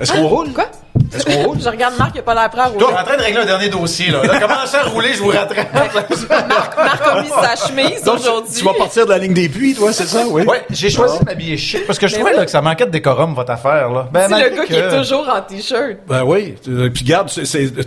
Est-ce qu'on roule? Quoi? Est-ce qu'on roule? Je regarde Marc, il a pas l'air prêt à rouler. Toi, en train de régler un dernier dossier, là. là commencez à rouler, je vous rattrape? Marc a mis sa chemise aujourd'hui. tu vas partir de la ligne des puits, toi, c'est ça? Oui. Ouais, j'ai choisi de m'habiller chic parce que je trouvais là, que ça manquait de décorum, votre affaire, là. Ben, C'est le gars qui est toujours en t-shirt. Ben oui. Euh, Puis garde,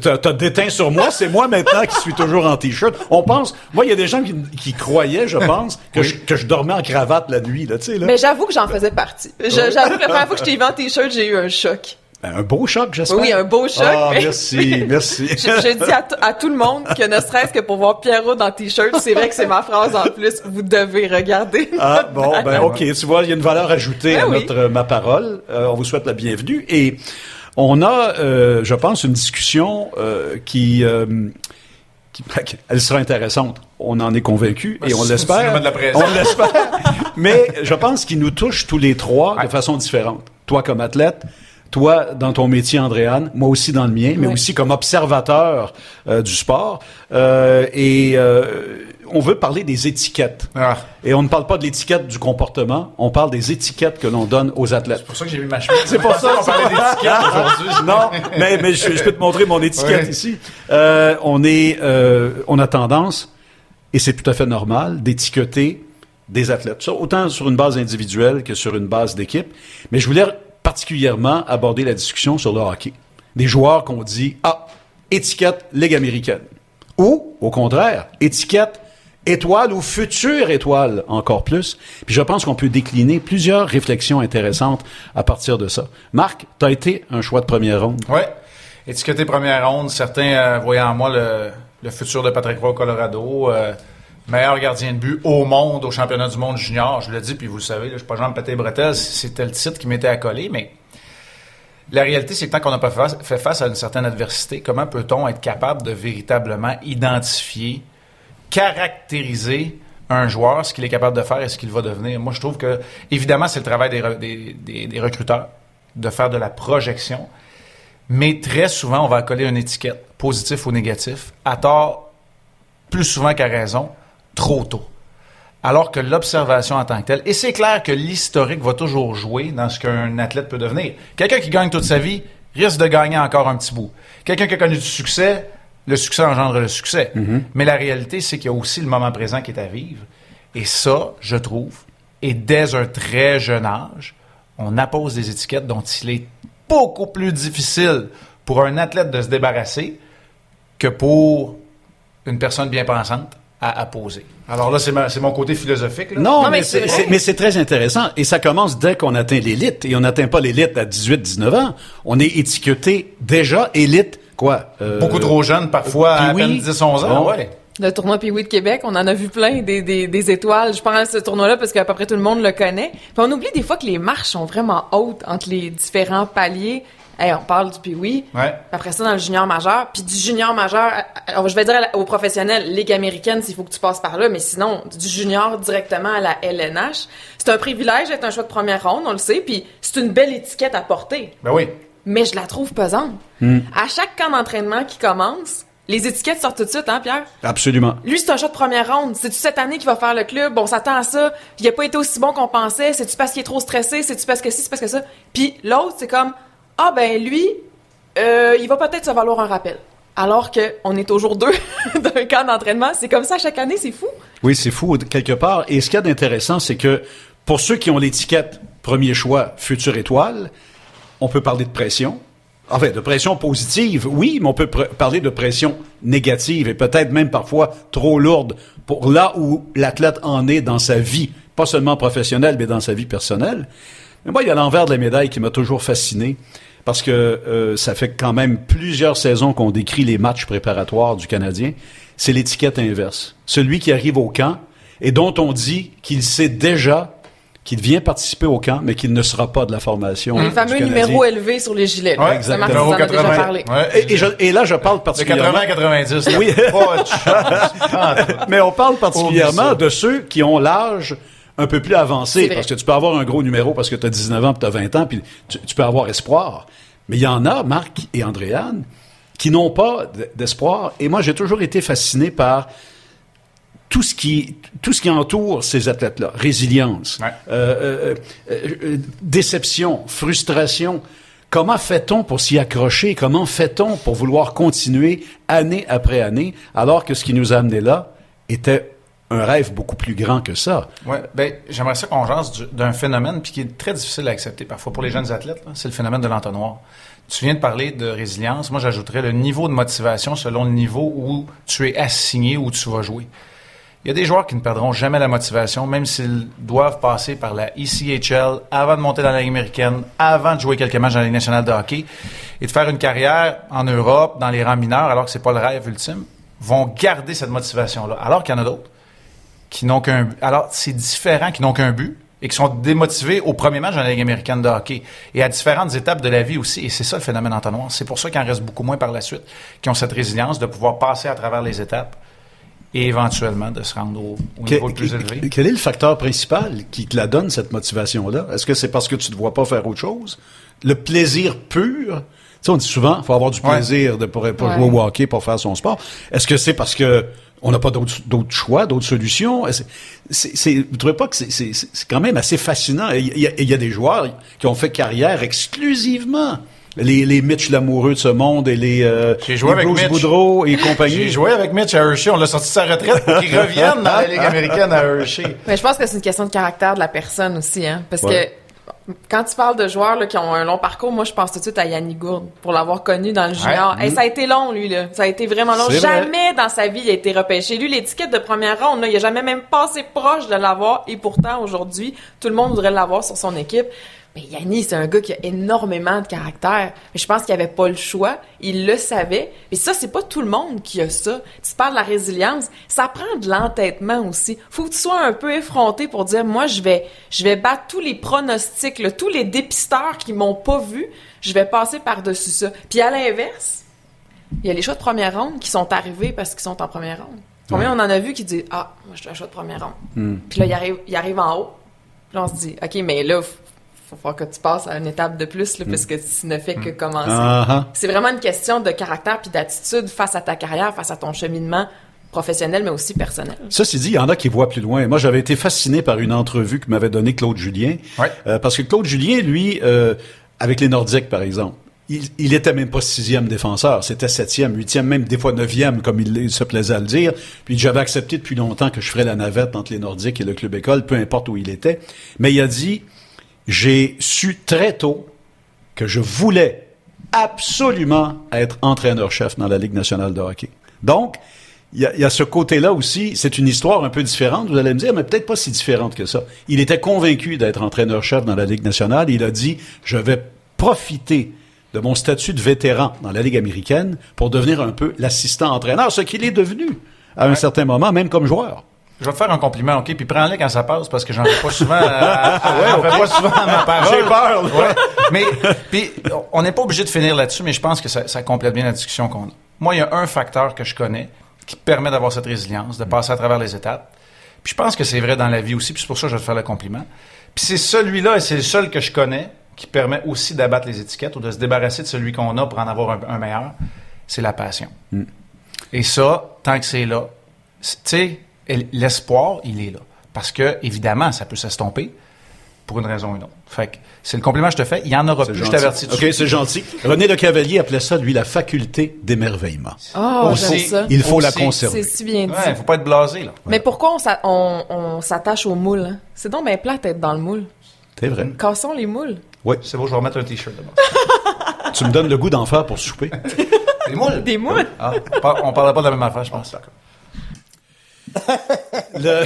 t'as déteint sur moi, c'est moi maintenant qui suis toujours en t-shirt. On pense, moi, il y a des gens qui, qui croyaient, je pense, que, je, que je dormais en cravate la nuit, là, tu sais, là. Mais j'avoue que j'en faisais partie. J'avoue que la première fois que je t'ai vu en t-shirt, j'ai eu un choc. Ben, un beau choc, j'espère. Oui, un beau choc. Ah, mais- merci, merci. Je, je dis à, tout le monde que ne serait-ce que pour voir Pierrot dans t-shirt, c'est vrai que c'est ma phrase en plus. Vous devez regarder. Ah, bon, ben, OK. Tu vois, il y a une valeur ajoutée Ben à oui. notre euh, Ma Parole. Euh, on vous souhaite la bienvenue. Et on a, euh, je pense, une discussion euh, qui, euh, qui- Elle sera intéressante. On en est convaincu et on l'espère. On l'espère. Mais je pense qu'il nous touche tous les trois de façon différente. Toi comme athlète, toi dans ton métier, Andréane, moi aussi dans le mien, mais Oui. aussi comme observateur euh, du sport. Euh, et euh, on veut parler des étiquettes. Ah, Et on ne parle pas de l'étiquette du comportement, on parle des étiquettes que l'on donne aux athlètes. c'est pour ça que j'ai mis ma chemise. C'est pour ça. qu'on parlait d'étiquette aujourd'hui. Non, mais, mais je, je peux te montrer mon étiquette Ouais. ici. Euh, on est, euh, on a tendance, et c'est tout à fait normal, d'étiqueter des athlètes. Ça, autant sur une base individuelle que sur une base d'équipe. Mais je voulais particulièrement aborder la discussion sur le hockey. Des joueurs qu'on dit, ah, étiquette Ligue américaine. Ou, au contraire, étiquette étoile ou future étoile encore plus. Puis je pense qu'on peut décliner plusieurs réflexions intéressantes à partir de ça. Marc, tu été un choix de première ronde. Ouais. Étiqueté première ronde, certains euh, voyaient en moi le, futur de Patrick Roy Colorado, euh, meilleur gardien de but au monde, au championnat du monde junior. Je le dis, puis vous le savez, je suis pas Jean péter les bretelles, c'était le titre qui m'était accolé, mais la réalité, c'est que tant qu'on n'a pas fait face, à une certaine adversité, comment peut-on être capable de véritablement identifier, caractériser un joueur, ce qu'il est capable de faire et ce qu'il va devenir? Moi, je trouve que, évidemment, c'est le travail des- des- des recruteurs de faire de la projection, mais très souvent, on va coller une étiquette, positif ou négatif, à tort, plus souvent qu'à raison, trop tôt. Alors que l'observation en tant que telle, et c'est clair que l'historique va toujours jouer dans ce qu'un athlète peut devenir. Quelqu'un qui gagne toute sa vie risque de gagner encore un petit bout. Quelqu'un qui a connu du succès, le succès engendre le succès. Mais la réalité, c'est qu'il y a aussi le moment présent qui est à vivre. Et ça, je trouve, et dès un très jeune âge, on appose des étiquettes dont il est beaucoup plus difficile pour un athlète de se débarrasser que pour une personne bien pensante à, à poser. Alors là, c'est ma- c'est mon côté philosophique. là. Non, Non, mais mais c'est c'est c'est- vrai. mais c'est très intéressant. Et ça commence dès qu'on atteint l'élite. Et on n'atteint pas l'élite à 18-19 ans. On est étiqueté déjà élite, quoi? euh, Beaucoup trop jeune, parfois, à peine oui. 10-11 ans. Bon. Ouais. Le tournoi Pee-Wee de Québec, on en a vu plein des, des, des étoiles. Je pense à ce tournoi-là parce qu'à peu près tout le monde le connaît. Puis on oublie des fois que les marches sont vraiment hautes entre les différents paliers. Hey, on parle du Pee-Wee. Ouais. Après ça, dans le junior majeur. Puis du junior majeur, alors, je vais dire aux professionnels, Ligue américaine, s'il faut que tu passes par là. Mais sinon, du junior directement à la LNH. C'est un privilège d'être un choix de première ronde, on le sait. Puis c'est une belle étiquette à porter. Ben oui. Mais je la trouve pesante. À chaque camp d'entraînement qui commence, les étiquettes sortent tout de suite, hein, Pierre? Absolument. Lui, c'est un choix de première ronde. C'est-tu cette année qu'il va faire le club? On s'attend à ça. Il a pas été aussi bon qu'on pensait. C'est-tu parce qu'il est trop stressé? C'est-tu parce que ci, c'est parce que ça? Puis l'autre, c'est comme, ah ben lui, euh, il va peut-être se valoir un rappel. Alors que on est toujours deux d'un camp d'entraînement. C'est comme ça chaque année, c'est fou. Oui, c'est fou, quelque part. Et ce qu'il y a d'intéressant, c'est que pour ceux qui ont l'étiquette premier choix, future étoile, on peut parler de pression. Enfin, de pression positive, oui, mais on peut parler de pression négative et peut-être même parfois trop lourde pour là où l'athlète en est dans sa vie, pas seulement professionnelle, mais dans sa vie personnelle. Mais moi, il y a l'envers de la médaille qui m'a toujours fasciné parce que euh, ça fait quand même plusieurs saisons qu'on décrit les matchs préparatoires du Canadien. C'est l'étiquette inverse. Celui qui arrive au camp et dont on dit qu'il sait déjà qu'il vient participer au camp, mais qu'il ne sera pas de la formation. Le fameux Canadien. numéro élevé sur les gilets. là. Ouais, Ça, Marc, exactement. vous en a déjà 80. parlé. Ouais. Et, et je- et là, je parle De particulièrement. 80 à 90. là. Oui. De Mais on parle particulièrement de ceux qui ont l'âge un peu plus avancé. Parce que tu peux avoir un gros numéro parce que tu as 19 ans puis tu as 20 ans, puis tu, tu peux avoir espoir. Mais il y en a, Marc et Andréane, qui n'ont pas d'espoir. Et moi, j'ai toujours été fasciné par tout ce qui, tout ce qui entoure ces athlètes-là. Résilience, Ouais. euh, euh, euh, euh, déception, frustration. Comment fait-on pour s'y accrocher? Comment fait-on pour vouloir continuer année après année, alors que ce qui nous a amené là était un rêve beaucoup plus grand que ça? Ouais, ben, j'aimerais ça qu'on jase du- d'un phénomène puis qui est très difficile à accepter parfois pour les jeunes athlètes. C'est le phénomène de l'entonnoir. Tu viens de parler de résilience. Moi, j'ajouterais le niveau de motivation selon le niveau où tu es assigné, où tu vas jouer. Il y a des joueurs qui ne perdront jamais la motivation, même s'ils doivent passer par la ECHL avant de monter dans la Ligue américaine, avant de jouer quelques matchs dans la Ligue nationale de hockey et de faire une carrière en Europe, dans les rangs mineurs, alors que c'est pas le rêve ultime, vont garder cette motivation-là. Alors qu'il y en a d'autres qui n'ont qu'un. Alors, c'est différent, qui n'ont qu'un but et qui sont démotivés au premier match dans la Ligue américaine de hockey et à différentes étapes de la vie aussi. Et c'est ça le phénomène entonnoir. C'est pour ça qu'il en reste beaucoup moins par la suite, qui ont cette résilience de pouvoir passer à travers les étapes et éventuellement de se rendre au, au niveau le plus élevé. Quel est le facteur principal qui te la donne, cette motivation-là? Est-ce que c'est parce que tu ne te vois pas faire autre chose? Le plaisir pur? Tu sais, on dit souvent, il faut avoir du Ouais. plaisir de pour, pour Ouais. jouer au hockey, pour faire son sport. Est-ce que c'est parce que on n'a pas d'autres choix, d'autres solutions? C'est, c'est, vous trouvez pas que c'est, c'est, c'est quand même assez fascinant? Il y, a, il y a des joueurs qui ont fait carrière exclusivement. Les, les Mitch Lamoureux de ce monde et les, euh, J'ai joué les avec Bruce Mitch. Boudreau et compagnie. J'ai joué avec Mitch à Hershey. On l'a sorti de sa retraite pour qu'il revienne dans la Ligue américaine à Hershey. Mais je pense que c'est une question de caractère de la personne aussi, hein. Parce Ouais. que quand tu parles de joueurs là, qui ont un long parcours, moi je pense tout de suite à Yannick Gourde pour l'avoir connu dans le junior. Hey, ça a été long lui là, ça a été vraiment long. Vrai. Jamais dans sa vie il a été repêché. Lui l'étiquette de première ronde, là, il a jamais même passé proche de l'avoir et pourtant aujourd'hui tout le monde voudrait l'avoir sur son équipe. Mais Yannick, c'est un gars qui a énormément de caractère. Mais je pense qu'il avait pas le choix. Il le savait. Et ça, c'est pas tout le monde qui a ça. Tu parles de la résilience. Ça prend de l'entêtement aussi. Faut que tu sois un peu effronté pour dire, moi, je vais, je vais battre tous les pronostics, là, tous les dépisteurs qui m'ont pas vu. Je vais passer par-dessus ça. Puis à l'inverse, il y a les choix de première ronde qui sont arrivés parce qu'ils sont en première ronde. Combien on en a vu qui dit, ah, moi, je suis un choix de première ronde. Puis là, il arrive, il arrive en haut. Puis là, on se dit, OK, mais là, faut, faut falloir que tu passes à une étape de plus, là, parce que tu ne fais que commencer. Ah, ah. C'est vraiment une question de caractère puis d'attitude face à ta carrière, face à ton cheminement professionnel, mais aussi personnel. Ceci dit, il y en a qui voient plus loin. Moi, j'avais été fasciné par une entrevue que m'avait donnée Claude Julien. Ouais. Euh, parce que Claude Julien, lui, euh, avec les Nordiques, par exemple, il, il était même pas sixième défenseur. C'était septième, huitième, même des fois neuvième, comme il, il se plaisait à le dire. Puis j'avais accepté depuis longtemps que je ferais la navette entre les Nordiques et le club école, peu importe où il était. Mais il a dit, j'ai su très tôt que je voulais absolument être entraîneur-chef dans la Ligue nationale de hockey. Donc, il y a, il y a ce côté-là aussi. C'est une histoire un peu différente, vous allez me dire, mais peut-être pas si différente que ça. Il était convaincu d'être entraîneur-chef dans la Ligue nationale. Il a dit, je vais profiter de mon statut de vétéran dans la Ligue américaine pour devenir un peu l'assistant-entraîneur, ce qu'il est devenu à un Ouais. certain moment, même comme joueur. Je vais te faire un compliment, OK? Puis prends-le quand ça passe parce que j'en fais pas souvent. à- à- j'en fais pas souvent à ma parole. J'ai peur, là. Ouais. Mais puis on n'est pas obligé de finir là-dessus, mais je pense que ça, ça complète bien la discussion qu'on a. Moi, il y a un facteur que je connais qui permet d'avoir cette résilience, de passer à travers les étapes. Puis je pense que c'est vrai dans la vie aussi, puis c'est pour ça que je vais te faire le compliment. Puis c'est celui-là, et c'est le seul que je connais, qui permet aussi d'abattre les étiquettes ou de se débarrasser de celui qu'on a pour en avoir un, un meilleur, c'est la passion. Et ça, tant que c'est là, tu sais, l'espoir, il est là. Parce que, évidemment, ça peut s'estomper pour une raison ou une autre. Fait que c'est le compliment que je te fais. Il y en aura plus, je t'avertis. OK, c'est gentil. René Le Cavalier appelait ça, lui, la faculté d'émerveillement. Oh, Aussi, j'aime ça. Il faut la conserver. C'est si bien dit. Ouais, faut pas être blasé, là. Mais pourquoi on s'a- on, on s'attache au moule? Hein? C'est donc bien plate d'être dans le moule. C'est vrai. Cassons les moules. Oui. C'est beau, je vais remettre un t-shirt d'abord. Tu me donnes le goût d'en faire pour souper? Des moules? Des moules? Ah, on on parlera pas de la même affaire, je pense. Le-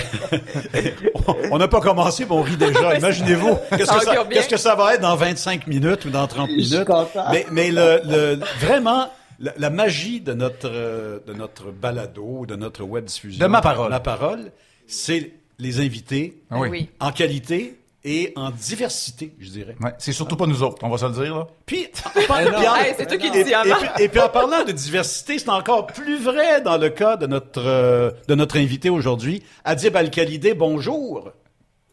on n'a pas commencé, mais on rit déjà. Imaginez-vous, qu'est-ce que, ça, augure bien. qu'est-ce que ça va être dans 25 minutes ou dans 30 Je suis minutes? content. Mais, mais le, le- vraiment, la, la magie de notre, de notre balado, de notre web diffusion. De ma parole. Ma parole, c'est les invités Ah. Oui. en qualité et en diversité, je dirais. Ouais, c'est surtout pas nous autres, on va se le dire, là. Puis, Hey, c'est toi qui le dis et avant. puis, et puis en parlant de diversité, c'est encore plus vrai dans le cas de notre euh, de notre invité aujourd'hui, Adib Al-Khalidé. Bonjour.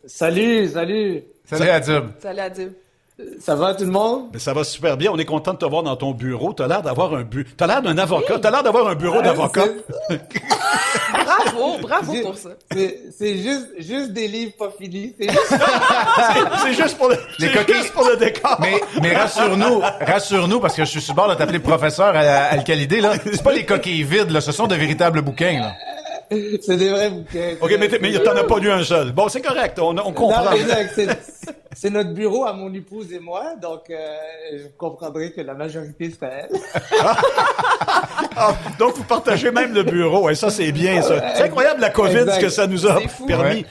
Salut, salut. Salut, Adib. Salut Adib. Ça va tout le monde? Ben, ça va super bien. On est content de te voir dans ton bureau. T'as l'air d'avoir un bu. T'as l'air d'un avocat. T'as l'air d'avoir un bureau d'avocat. C'est- Bravo, bravo pour ça. C'est juste, juste des livres pas finis. C'est juste... pour le, Les c'est coquilles. juste pour le décor. Mais, mais rassure-nous, rassure-nous, parce que je suis sur le bord de t'appeler professeur à, à Alcalidé, là. C'est pas les coquilles vides, là. Ce sont de véritables bouquins, là. c'est des vrais bouquins. OK, mais, t'en as pas lu un seul. Bon, c'est correct. On, on comprend. C'est- notre bureau à mon épouse et moi, donc euh, je comprendrai que la majorité c'est à elle. Ah, donc, vous partagez même le bureau. Et ça, c'est bien, ça. C'est incroyable, la COVID, Exact. ce que ça nous a fou. permis.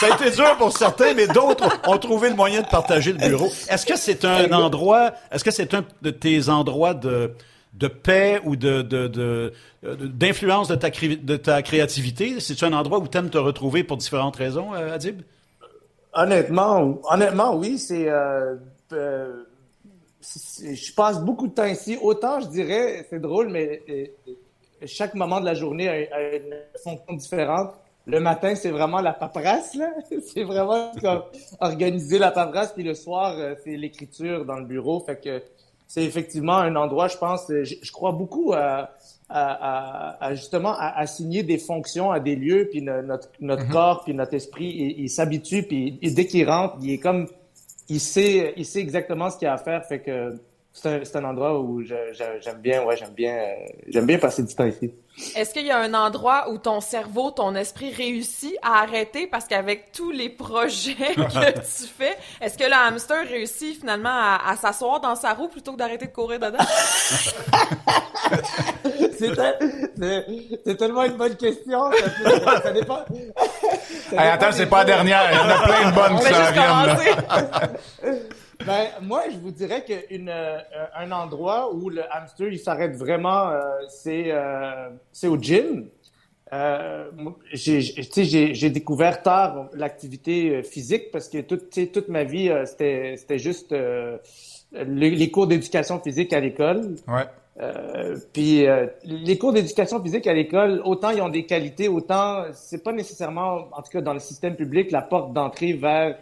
Ça a été dur pour certains, mais d'autres ont trouvé le moyen de partager le bureau. Est-ce que c'est un endroit, est-ce que c'est un de tes endroits de, de paix ou de, de, de- de- d'influence de ta, cré- de ta créativité? C'est un endroit où tu aimes te retrouver pour différentes raisons, euh, Adib? Honnêtement, honnêtement, oui, c'est. Euh, euh, c'est- je passe beaucoup de temps ici. Autant, je dirais, c'est drôle, mais euh, chaque moment de la journée a, a une fonction différente. Le matin, c'est vraiment la paperasse, là. C'est vraiment comme organiser la paperasse, puis le soir, c'est l'écriture dans le bureau. Fait que c'est effectivement un endroit, je pense, euh, je, je crois beaucoup à, à, à- à justement à assigner des fonctions à des lieux, puis no- notre, notre corps, puis notre esprit, il, il s'habitue, puis il- dès qu'il rentre, il est comme, il sait, il sait exactement ce qu'il a à faire. Fait que c'est un, c'est un endroit où je- je- j'aime bien, ouais, j'aime bien, euh, j'aime bien passer du temps ici. Est-ce qu'il y a un endroit où ton cerveau, ton esprit réussit à arrêter parce qu'avec tous les projets que tu fais, est-ce que le hamster réussit finalement à, à s'asseoir dans sa roue plutôt que d'arrêter de courir dedans? C'est tel- c'est- c'est tellement une bonne question. Ça, ça dépend. ça Hey, dépend attends, c'est pas la dernière. Il y en a plein de bonnes On qui s'en viennent. Ben, moi, je vous dirais qu'un un endroit où le hamster il s'arrête vraiment, euh, c'est euh, c'est au gym. Euh, j'ai j'ai- tu sais, j'ai- j'ai découvert tard l'activité euh, physique parce que sais, toute ma vie, euh, c'était c'était juste euh, les, les cours d'éducation physique à l'école. Ouais. Euh, puis euh, les cours d'éducation physique à l'école, autant ils ont des qualités, autant c'est pas nécessairement, en tout cas dans le système public, la porte d'entrée vers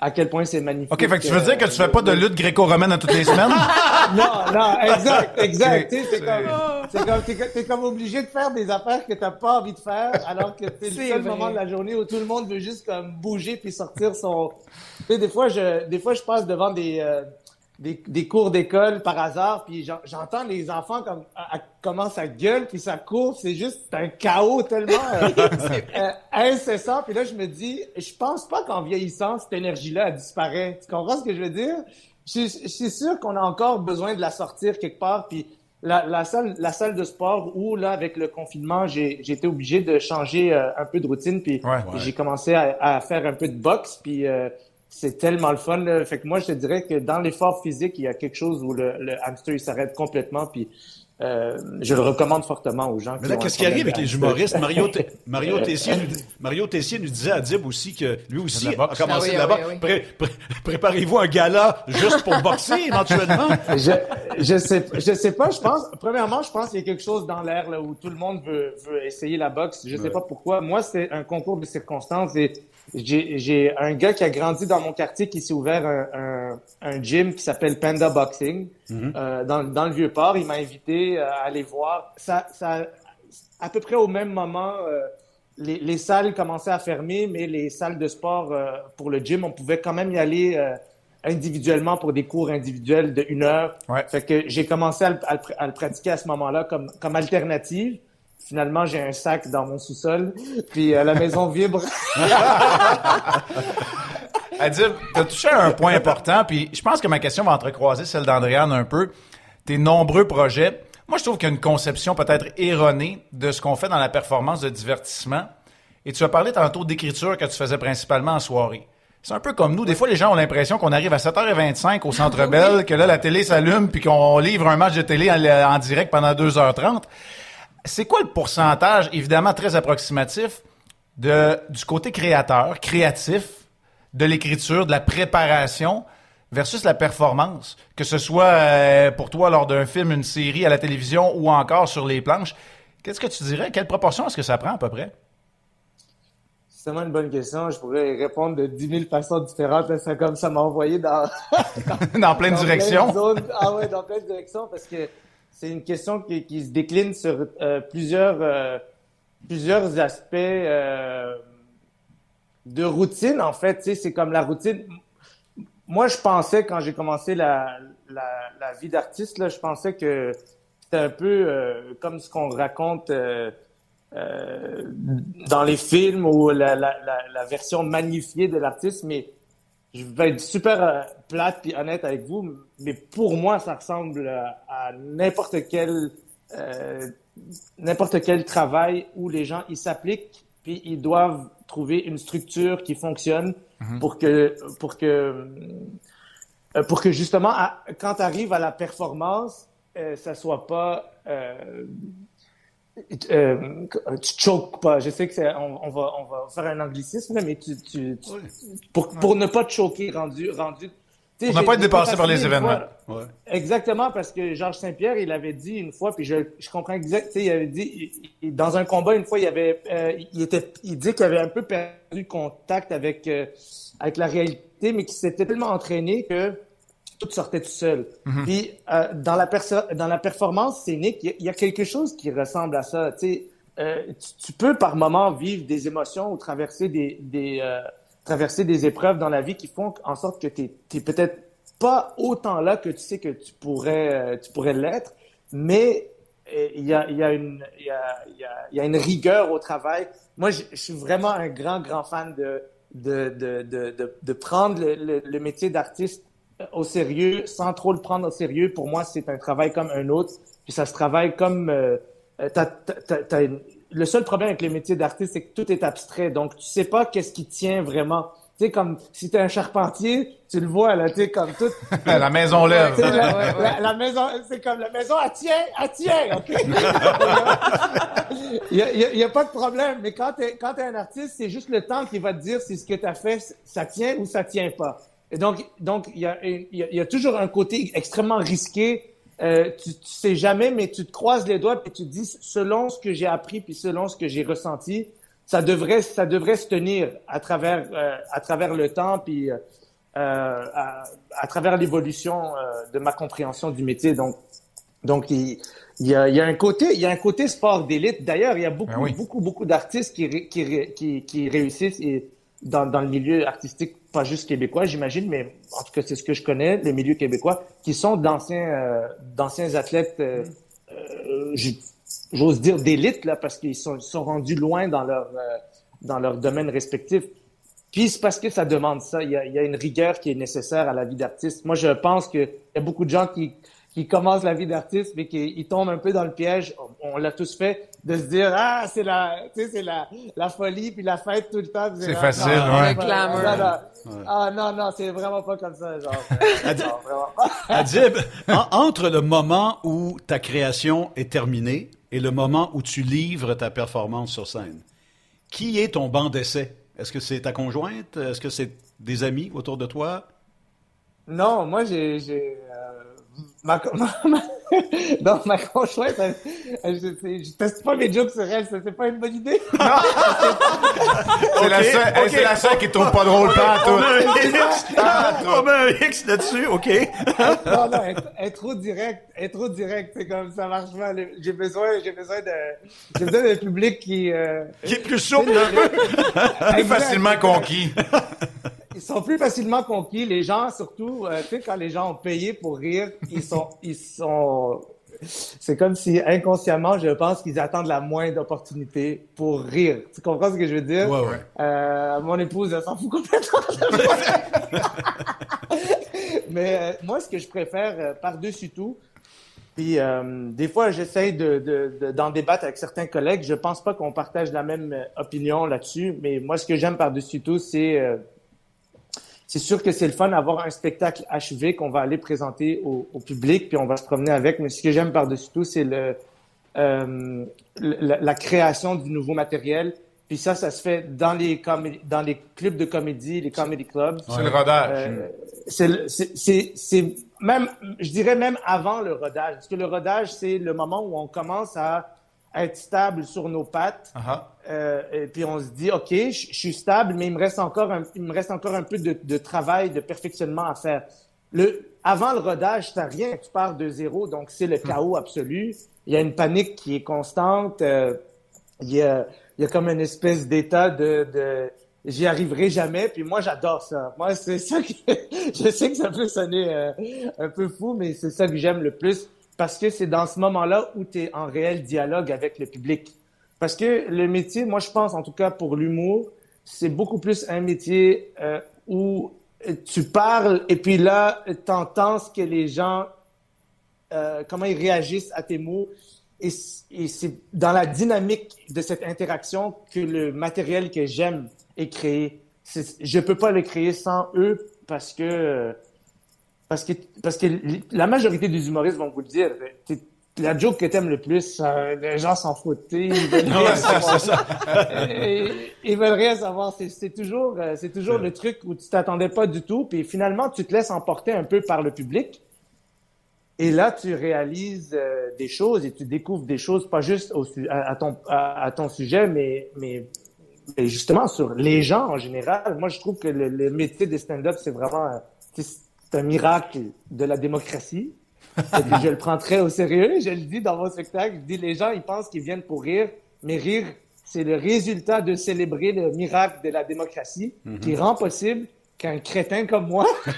à quel point c'est magnifique. OK, fait que tu veux dire que tu fais pas de euh, lutte gréco-romaine à toutes les semaines? non, non, exact, exact. C'est- comme, c'est comme, t'es, t'es comme obligé de faire des affaires que t'as pas envie de faire, alors que c'est le seul vrai. moment de la journée où tout le monde veut juste comme bouger puis sortir son. Tu sais, des fois, je, des fois, je passe devant des, euh, des, des cours d'école par hasard, puis j'en- j'entends les enfants comme à, à- commencent à gueuler, puis ça court, c'est juste un chaos tellement euh, euh, incessant. Puis là, je me dis, je pense pas qu'en vieillissant, cette énergie-là disparaît. Tu comprends ce que je veux dire? Je, je suis sûr qu'on a encore besoin de la sortir quelque part, puis la, la salle, la salle de sport où là, avec le confinement, j'ai été obligé de changer euh, un peu de routine, puis Ouais. j'ai commencé à, à faire un peu de boxe, puis euh, c'est tellement le fun. Là. Fait que moi, je te dirais que dans l'effort physique, il y a quelque chose où le, le hamster il s'arrête complètement, puis euh, je le recommande fortement aux gens. Mais là, qu'est-ce qui arrive avec les humoristes? Mario, T- Mario, Tessier nous, Mario Tessier nous disait à Dib aussi que lui aussi a commencé Ah oui, de la ah boxe. oui, Pré- pré- Préparez-vous un gala juste pour boxer éventuellement? je, je sais, je sais pas. Je pense, premièrement, je pense qu'il y a quelque chose dans l'air là où tout le monde veut, veut essayer la boxe. Je sais pas pourquoi. Moi, c'est un concours de circonstances et j'ai, un gars qui a grandi dans mon quartier qui s'est ouvert un, un, un gym qui s'appelle Panda Boxing euh, dans, dans le vieux port. Il m'a invité euh, à aller voir. Ça, ça, à peu près au même moment. euh, les, les salles commençaient à fermer, mais les salles de sport euh, pour le gym, on pouvait quand même y aller euh, individuellement pour des cours individuels de une heure. Ouais. Fait que j'ai commencé à le, à le à le pratiquer à ce moment-là comme, comme alternative. Finalement, j'ai un sac dans mon sous-sol, puis euh, la maison vibre. Adib, t'as touché à un point important, puis je pense que ma question va entrecroiser celle d'Andréane un peu. Tes nombreux projets. Moi, je trouve qu'il y a une conception peut-être erronée de ce qu'on fait dans la performance de divertissement. Et tu as parlé tantôt d'écriture que tu faisais principalement en soirée. C'est un peu comme nous. Des fois, les gens ont l'impression qu'on arrive à 7h25 au Centre Bell, que là, la télé s'allume, puis qu'on livre un match de télé en, en direct pendant 2h30. C'est quoi le pourcentage, évidemment très approximatif, de, du côté créateur, créatif, de l'écriture, de la préparation versus la performance, que ce soit euh, pour toi lors d'un film, une série à la télévision ou encore sur les planches. Qu'est-ce que tu dirais? Quelle proportion est-ce que ça prend à peu près? C'est vraiment une bonne question. Je pourrais répondre de 10 000 façons différentes. C'est comme ça m'a envoyé dans, Dans plein de dans zones. Ah ouais, dans plein de directions parce que c'est une question qui, se décline sur euh, plusieurs euh, plusieurs aspects euh, de routine, en fait. C'est comme la routine. Moi, je pensais, quand j'ai commencé la, la, la vie d'artiste, je pensais que c'était un peu comme ce qu'on raconte dans les films ou la, la version magnifiée de l'artiste, mais je vais être super euh, plate et honnête avec vous, mais pour moi, ça ressemble à, à n'importe quel euh, n'importe quel travail où les gens ils s'appliquent puis ils doivent trouver une structure qui fonctionne pour que pour que euh, pour que justement à- quand tu arrives à la performance euh, ça soit pas euh, euh, tu choques pas. Je sais que c'est, on, on va, on va faire un anglicisme, mais tu, tu, tu- pour, pour ne pas te choquer rendu, rendu. Pour ne pas être dépassé par les événements. fois- Ouais. Exactement, parce que Georges Saint-Pierre, il avait dit une fois, puis je, je comprends exact, tu sais, il avait dit, il- il- dans un combat, une fois, il avait, euh, il était, il dit qu'il avait un peu perdu contact avec, euh, avec la réalité, mais qu'il s'était tellement entraîné que tout sortait tout seul. Puis, euh, dans la dans la performance scénique, il y, a- il y a quelque chose qui ressemble à ça, tu euh, tu, tu peux par moment vivre des émotions ou traverser des, des euh, traverser des épreuves dans la vie qui font en sorte que tu es, peut-être pas autant là que tu sais que tu pourrais tu pourrais l'être, mais il y a y a y a, y a, une rigueur au travail. Moi, je, suis vraiment un grand grand fan de de de de de, de prendre le, le, le métier d'artiste au sérieux sans trop le prendre au sérieux. Pour moi, c'est un travail comme un autre. Puis ça se travaille comme euh, t'as- t'as- t'as une- le seul problème avec les métiers d'artiste, c'est que tout est abstrait. Donc, tu sais pas qu'est-ce qui tient vraiment. Tu sais, comme si t'es un charpentier, tu le vois, là, tu sais, comme tout. la maison lève. Tu la, Ouais, ouais. la- la maison, c'est comme la maison, elle tient, elle tient, OK? Il y a, il y a- il y a pas de problème, mais quand t'es, quand t'es un artiste, c'est juste le temps qui va te dire si ce que t'as fait, ça tient ou ça tient pas. Et donc, donc, il y a, il y a, y a toujours un côté extrêmement risqué. Euh, tu, tu sais jamais, mais tu te croises les doigts et tu te dis, selon ce que j'ai appris puis selon ce que j'ai ressenti, ça devrait, ça devrait se tenir à travers, euh, à travers le temps puis euh, à, à travers l'évolution euh, de ma compréhension du métier. Donc, donc il, il y a, il y a un côté, il y a un côté sport d'élite. D'ailleurs, il y a beaucoup, Ben oui. beaucoup, beaucoup d'artistes qui, qui, qui, qui réussissent et dans, dans le milieu artistique, pas juste québécois, j'imagine, mais en tout cas, c'est ce que je connais, les milieux québécois, qui sont d'anciens, euh, d'anciens athlètes, euh, euh, j'ose dire d'élite là, parce qu'ils sont, sont rendus loin dans leur, euh, dans leur domaine respectif. Puis c'est parce que ça demande ça. Il y, a, il y a une rigueur qui est nécessaire à la vie d'artiste. Moi, je pense qu'il y a beaucoup de gens qui, qui commencent la vie d'artiste, mais qui ils tombent un peu dans le piège. On l'a tous fait de se dire ah c'est la, tu sais c'est la, la folie puis la fête tout le temps. C'est ah, facile, non, ouais. non. Ah non non c'est vraiment pas comme ça genre. non, vraiment pas. Adib, en- entre le moment où ta création est terminée et le moment où tu livres ta performance sur scène, qui est ton banc d'essai? Est-ce que c'est ta conjointe? Est-ce que c'est des amis autour de toi? Non, moi j'ai j'ai euh, ma, ma, ma- non, ma conjointe, elle, elle- je, teste pas mes jokes sur elle, ça, c'est pas une bonne idée. C'est la Ok, seule, hey, ok. c'est la seule qui trouve pas drôle pas à On tout. met un X, on met un X là-dessus, OK. non, non, elle, elle est trop directe, elle est trop directe, c'est comme ça marche pas. J'ai besoin, j'ai besoin de, j'ai besoin d'un public qui, euh, Qui est plus souple un peu. Plus facilement conquis. ils sont plus facilement conquis. Les gens, surtout, euh, tu sais, quand les gens ont payé pour rire, ils sont, ils sont, c'est comme si inconsciemment, je pense qu'ils attendent la moindre opportunité pour rire. Tu comprends ce que je veux dire? Ouais, ouais. Euh, mon épouse, elle s'en fout complètement. Mais euh, moi, ce que je préfère euh, par-dessus tout, puis euh, des fois, j'essaye de, de- de- d'en débattre avec certains collègues. Je pense pas qu'on partage la même euh, opinion là-dessus, mais moi, ce que j'aime par-dessus tout, c'est euh, c'est sûr que c'est le fun d'avoir un spectacle achevé qu'on va aller présenter au, au public, puis on va se promener avec. Mais ce que j'aime par-dessus tout, c'est le, euh, la, la création du nouveau matériel. Puis ça, ça se fait dans les dans les clubs de comédie, les comedy clubs. C'est le rodage. Euh, c'est le- c'est- c'est c'est même je dirais même avant le rodage parce que le rodage c'est le moment où on commence à être stable sur nos pattes. Ah euh, et puis on se dit ok je suis stable mais il me reste encore un, il me reste encore un peu de, de travail de perfectionnement à faire. Le avant le rodage t'as rien tu pars de zéro donc c'est le chaos absolu. Il y a une panique qui est constante euh, il y a, il y a comme une espèce d'état de, de j'y arriverai jamais. Puis moi, j'adore ça. Moi, c'est ça que je sais que ça peut sonner euh, un peu fou, mais c'est ça que j'aime le plus parce que c'est dans ce moment-là où tu es en réel dialogue avec le public. Parce que le métier, moi, je pense, en tout cas pour l'humour, c'est beaucoup plus un métier euh, où tu parles et puis là, tu entends ce que les gens, euh, comment ils réagissent à tes mots. Et, c'est dans la dynamique de cette interaction que le matériel que j'aime est créé. je peux pas le créer sans eux parce que parce que parce que la majorité des humoristes vont vous le dire. La joke que t'aimes le plus, les gens s'en foutent. Ils veulent rien savoir. ils, veulent rien savoir. C'est toujours, euh, c'est toujours le truc où tu t'attendais pas du tout, puis finalement tu te laisses emporter un peu par le public. Et là, tu réalises euh, des choses et tu découvres des choses, pas juste au, à, ton, à, ton sujet, mais, mais justement sur les gens en général. Moi, je trouve que le, métier des stand-up, c'est vraiment c'est un miracle de la démocratie. je le prends très au sérieux. Je le dis dans mon spectacle. Je dis les gens, ils pensent qu'ils viennent pour rire, mais rire, c'est le résultat de célébrer le miracle de la démocratie mm-hmm. qui rend possible qu'un crétin comme moi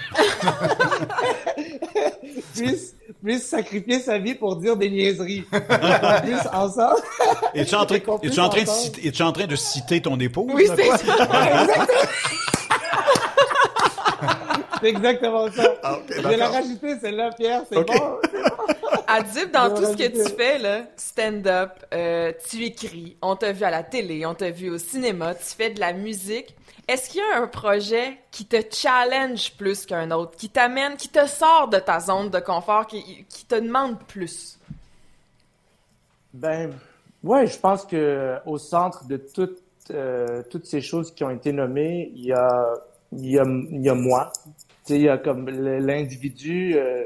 puisse, puisse, sacrifier sa vie pour dire des niaiseries. puisse ensemble. Es en, train de citer, es en train de citer ton épouse? Oui, c'est C'est exactement ça. Ah, je vais la rajouter, celle-là, Pierre, c'est bon. Adib, dans tout ce que tu fais, là, stand-up, euh, tu écris, on t'a vu à la télé, on t'a vu au cinéma, tu fais de la musique. Est-ce qu'il y a un projet qui te challenge plus qu'un autre, qui t'amène, qui te sort de ta zone de confort, qui, te demande plus? Ben, ouais, je pense que au centre de toutes, euh, toutes ces choses qui ont été nommées, il y a, il y a, il y a moi. Il y comme l'individu. Euh,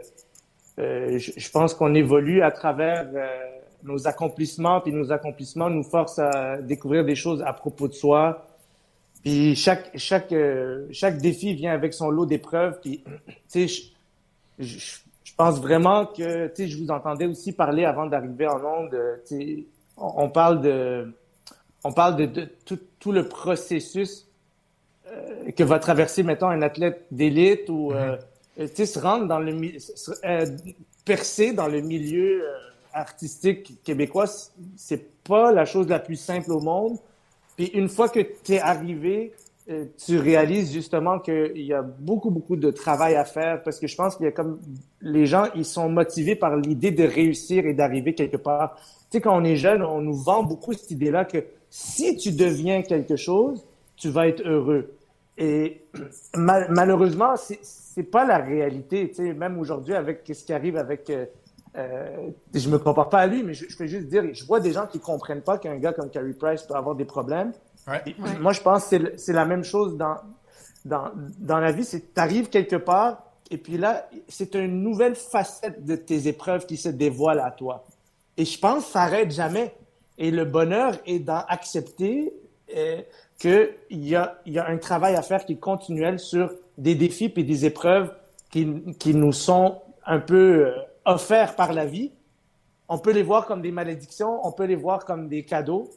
euh, je, pense qu'on évolue à travers nos accomplissements, puis nos accomplissements nous forcent à découvrir des choses à propos de soi, puis chaque chaque euh, chaque défi vient avec son lot d'épreuves. Puis tu sais, je, je, pense vraiment que tu sais, je vous entendais aussi parler avant d'arriver en onde. Euh, tu sais, on, parle de on parle de, tout, tout, le processus euh, que va traverser mettons un athlète d'élite ou mm-hmm. tu sais se rendre dans le percer dans le milieu artistique québécois, c'est pas la chose la plus simple au monde. Puis une fois que tu es arrivé, euh, tu réalises justement qu'il y a beaucoup, beaucoup de travail à faire parce que je pense qu'il y a comme les gens, ils sont motivés par l'idée de réussir et d'arriver quelque part. Tu sais, quand on est jeune, on nous vend beaucoup cette idée-là que si tu deviens quelque chose, tu vas être heureux. Et malheureusement, c'est pas la réalité. Tu sais, même aujourd'hui, avec ce qui arrive avec euh, euh, je me compare pas à lui, mais je, je peux juste dire, je vois des gens qui comprennent pas qu'un gars comme Carey Price peut avoir des problèmes. Moi, je pense que c'est la même chose dans, dans, dans la vie. C'est tu arrives quelque part et puis là, c'est une nouvelle facette de tes épreuves qui se dévoile à toi. Et je pense que ça n'arrête jamais. Et le bonheur est d'accepter euh, qu'il y a, y a un travail à faire qui est continuel sur des défis et des épreuves qui, qui nous sont un peu... Euh, offerts par la vie. On peut les voir comme des malédictions, on peut les voir comme des cadeaux.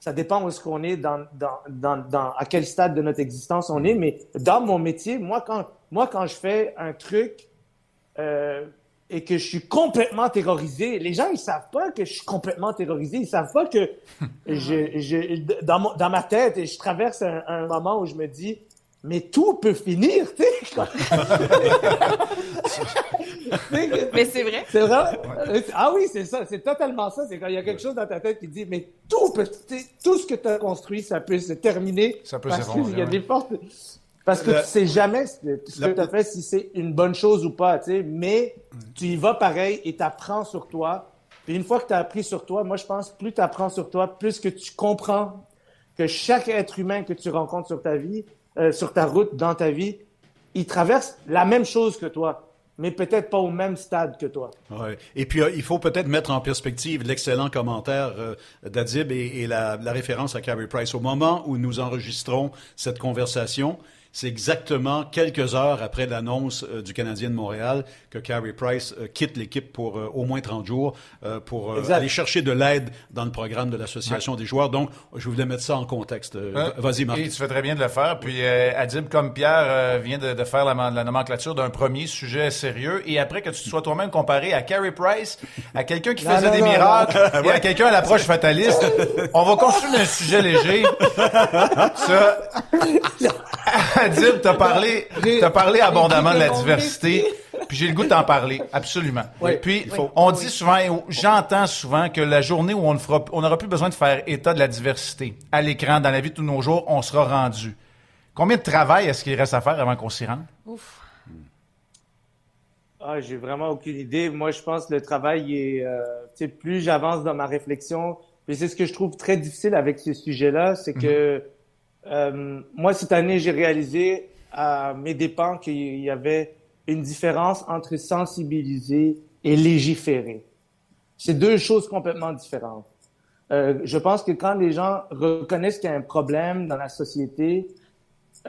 Ça dépend où est-ce qu'on est, dans, dans, dans, dans, à quel stade de notre existence on est. Mais dans mon métier, moi, quand, moi, quand je fais un truc euh, et que je suis complètement terrorisé, les gens, ils savent pas que je suis complètement terrorisé. Ils savent pas que je, je, dans, mon, dans ma tête, je traverse un, un moment où je me dis, mais tout peut finir, tu sais. mais c'est vrai. C'est vrai? Ah oui, c'est ça. C'est totalement ça. C'est quand il y a quelque chose dans ta tête qui dit, mais tout peut, tout ce que tu as construit, ça peut se terminer. Ça peut Parce qu'il y a des forces. Parce que tu sais jamais ce que tu as fait, si c'est une bonne chose ou pas, tu sais. Mais tu y vas pareil et tu apprends sur toi. Puis une fois que tu as appris sur toi, moi, je pense, plus tu apprends sur toi, plus que tu comprends que chaque être humain que tu rencontres sur ta vie, euh, sur ta route, dans ta vie, il traverse la même chose que toi mais peut-être pas au même stade que toi. Ouais. Et puis, euh, il faut peut-être mettre en perspective l'excellent commentaire euh, d'Adib et, la, référence à Carey Price. Au moment où nous enregistrons cette conversation, c'est exactement quelques heures après l'annonce euh, du Canadien de Montréal que Carey Price euh, quitte l'équipe pour euh, au moins 30 jours pour aller chercher de l'aide dans le programme de l'association des joueurs. Donc, je voulais mettre ça en contexte. Vas-y, Marc. Et tu fais très bien de le faire. Puis Adib, comme Pierre, vient de, faire la, la nomenclature d'un premier sujet sérieux. Et après que tu te sois toi-même comparé à Carey Price, à quelqu'un qui faisait des miracles, et à quelqu'un à l'approche fataliste, on va construire un sujet léger. ça, Adib, t'as parlé, t'as parlé abondamment de la diversité. Puis j'ai le goût d'en parler, absolument. puis on dit souvent, j'entends souvent que la journée où on ne fera, on n'aura plus besoin de faire état de la diversité à l'écran, dans la vie de tous nos jours, on sera rendu. Combien de travail est-ce qu'il reste à faire avant qu'on s'y rende? Ouf. Ah, j'ai vraiment aucune idée. Moi, je pense que le travail est, euh, plus j'avance dans ma réflexion, puis c'est ce que je trouve très difficile avec ce sujet-là, c'est que mhm. Euh, moi, cette année, j'ai réalisé à mes dépens qu'il y avait une différence entre sensibiliser et légiférer. C'est deux choses complètement différentes. Euh, je pense que quand les gens reconnaissent qu'il y a un problème dans la société,